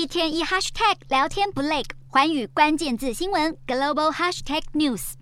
一天一 hashtag 聊天不累，寰宇关键字新闻 global hashtag news。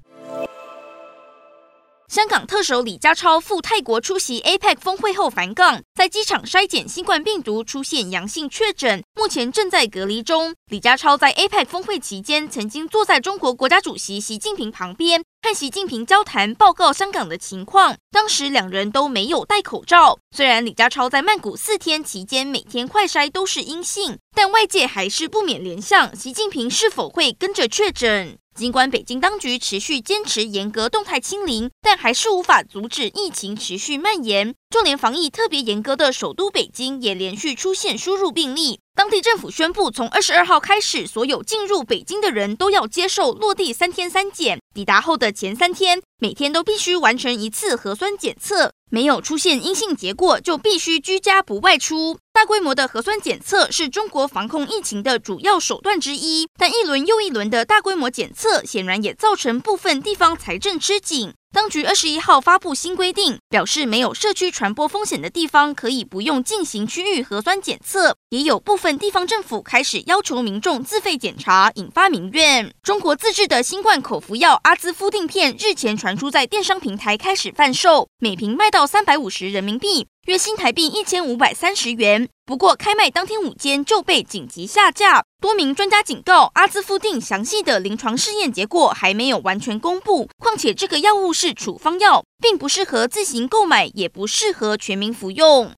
香港特首李家超赴泰国出席 APEC 峰会后返港，在机场筛检新冠病毒出现阳性确诊，目前正在隔离中。李家超在 APEC 峰会期间曾经坐在中国国家主席习近平旁边，和习近平交谈，报告香港的情况。当时两人都没有戴口罩。虽然李家超在曼谷四天期间每天快筛都是阴性，但外界还是不免联想习近平是否会跟着确诊。尽管北京当局持续坚持严格动态清零，但还是无法阻止疫情持续蔓延。就连防疫特别严格的首都北京，也连续出现输入病例。当地政府宣布，从二十二号开始，所有进入北京的人都要接受落地三天三检。抵达后的前三天，每天都必须完成一次核酸检测，没有出现阴性结果，就必须居家不外出。大规模的核酸检测是中国防控疫情的主要手段之一，但一轮又一轮的大规模检测，显然也造成部分地方财政吃紧。当局二十一号发布新规定，表示没有社区传播风险的地方可以不用进行区域核酸检测，也有部分地方政府开始要求民众自费检查，引发民怨。中国自制的新冠口服药阿兹夫定片日前传出在电商平台开始贩售，每瓶卖到三百五十人民币。约新台币一千五百三十元，不过开卖当天午间就被紧急下架。多名专家警告，阿兹夫定详细的临床试验结果还没有完全公布，况且这个药物是处方药，并不适合自行购买，也不适合全民服用。